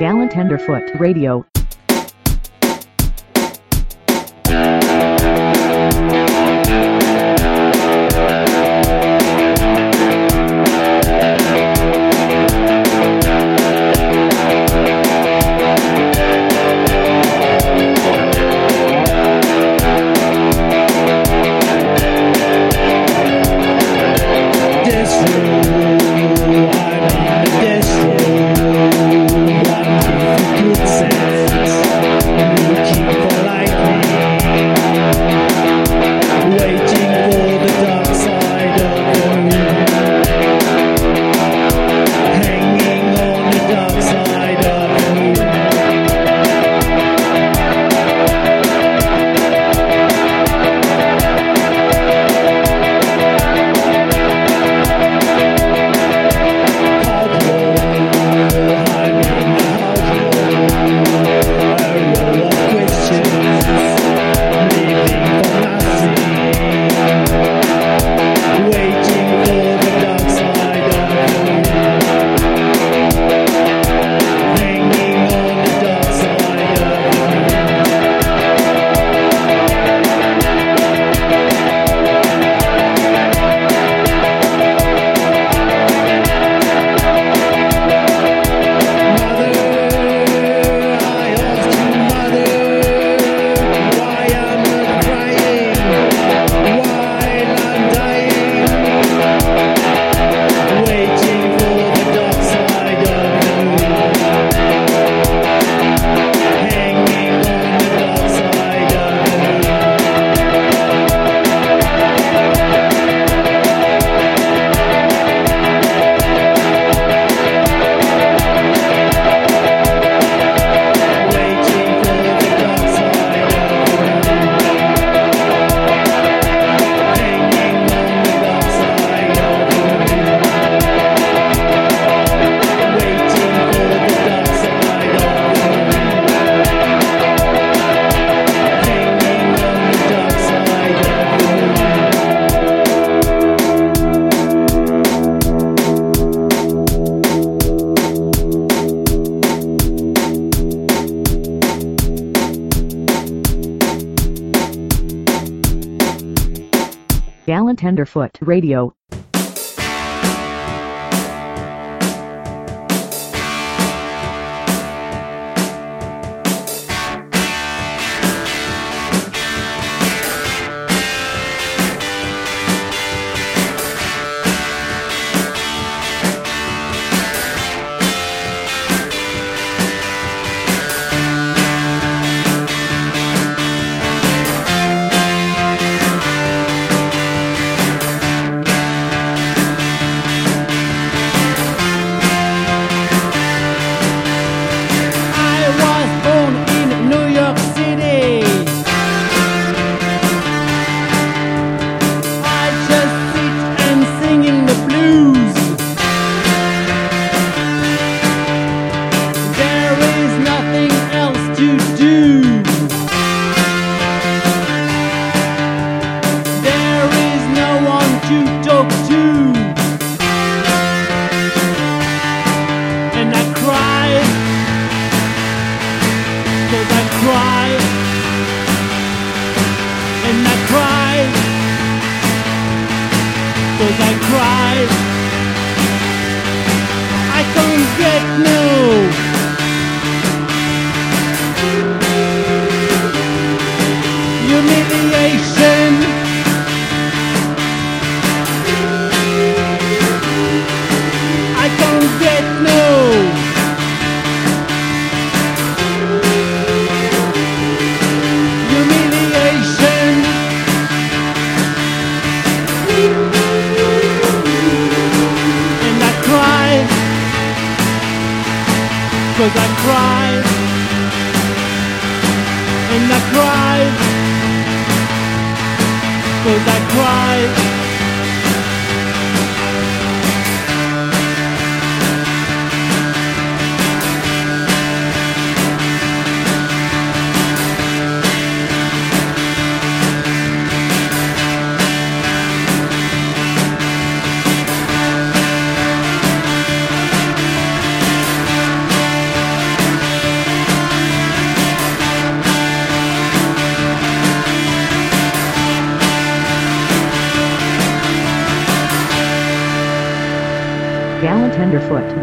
Gallant Tenderfoot Radio. Tenderfoot Radio. Cause I cried And I cried Cause I cried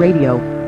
Radio.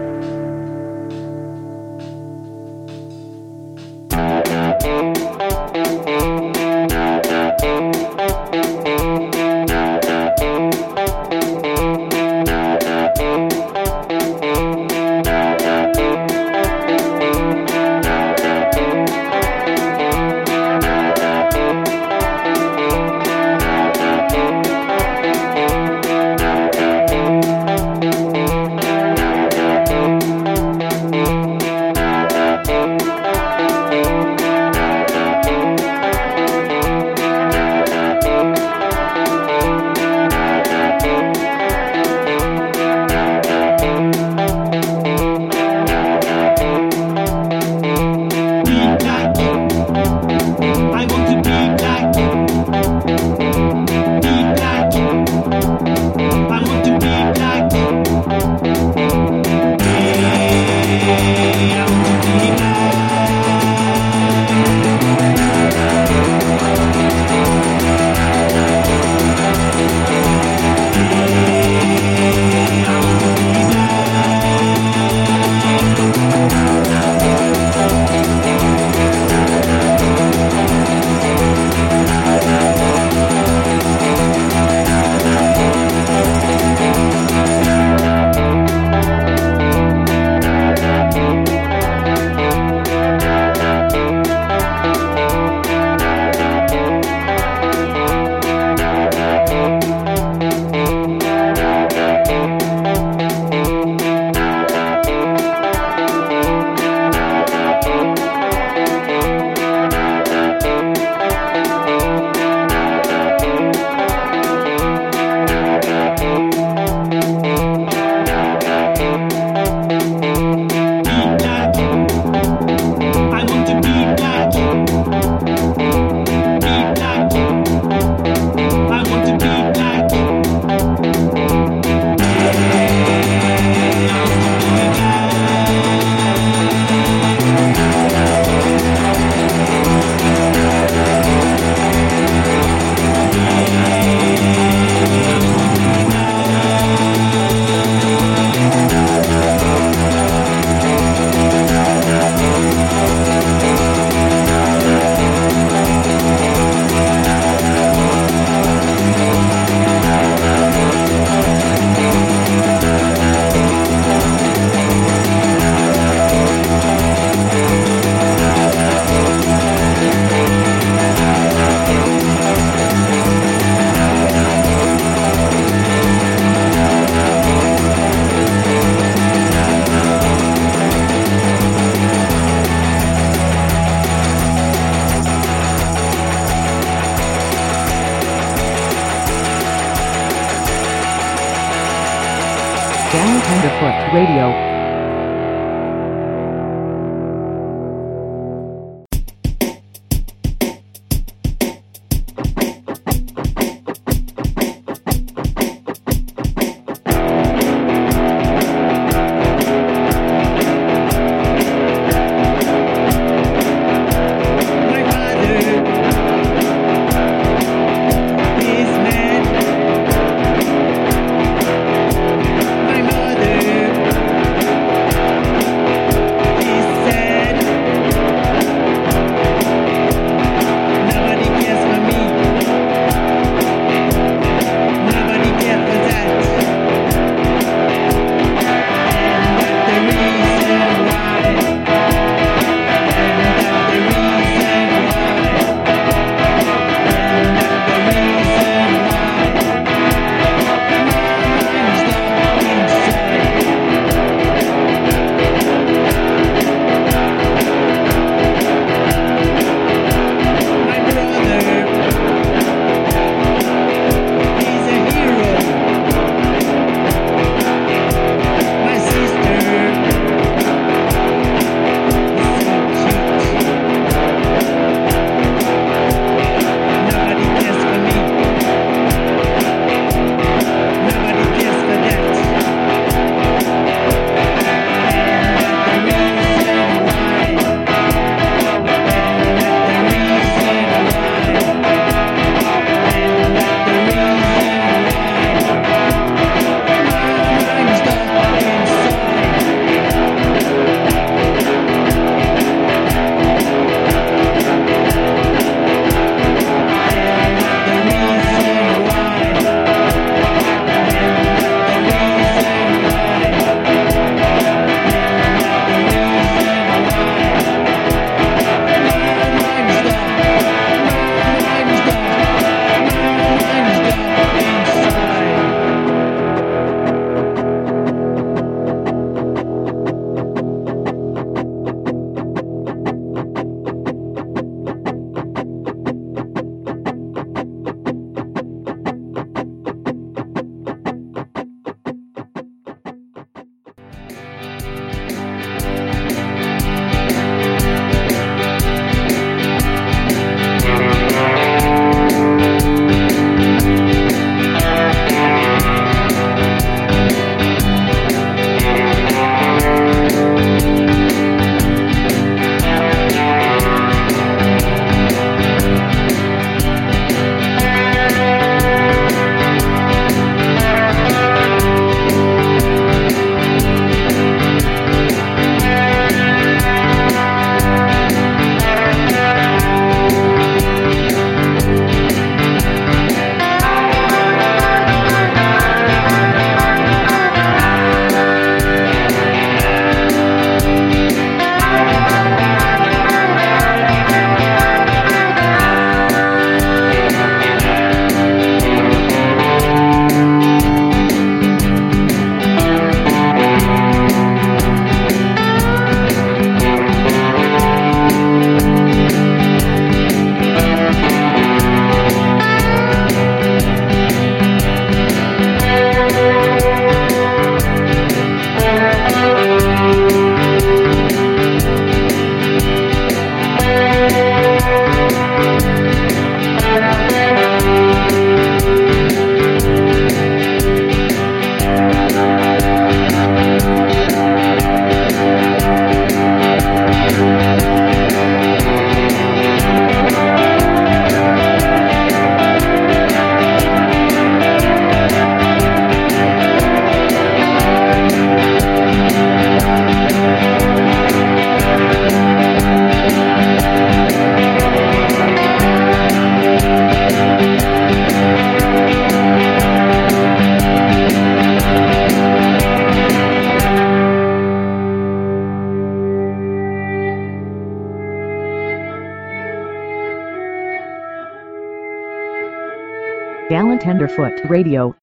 Tenderfoot Radio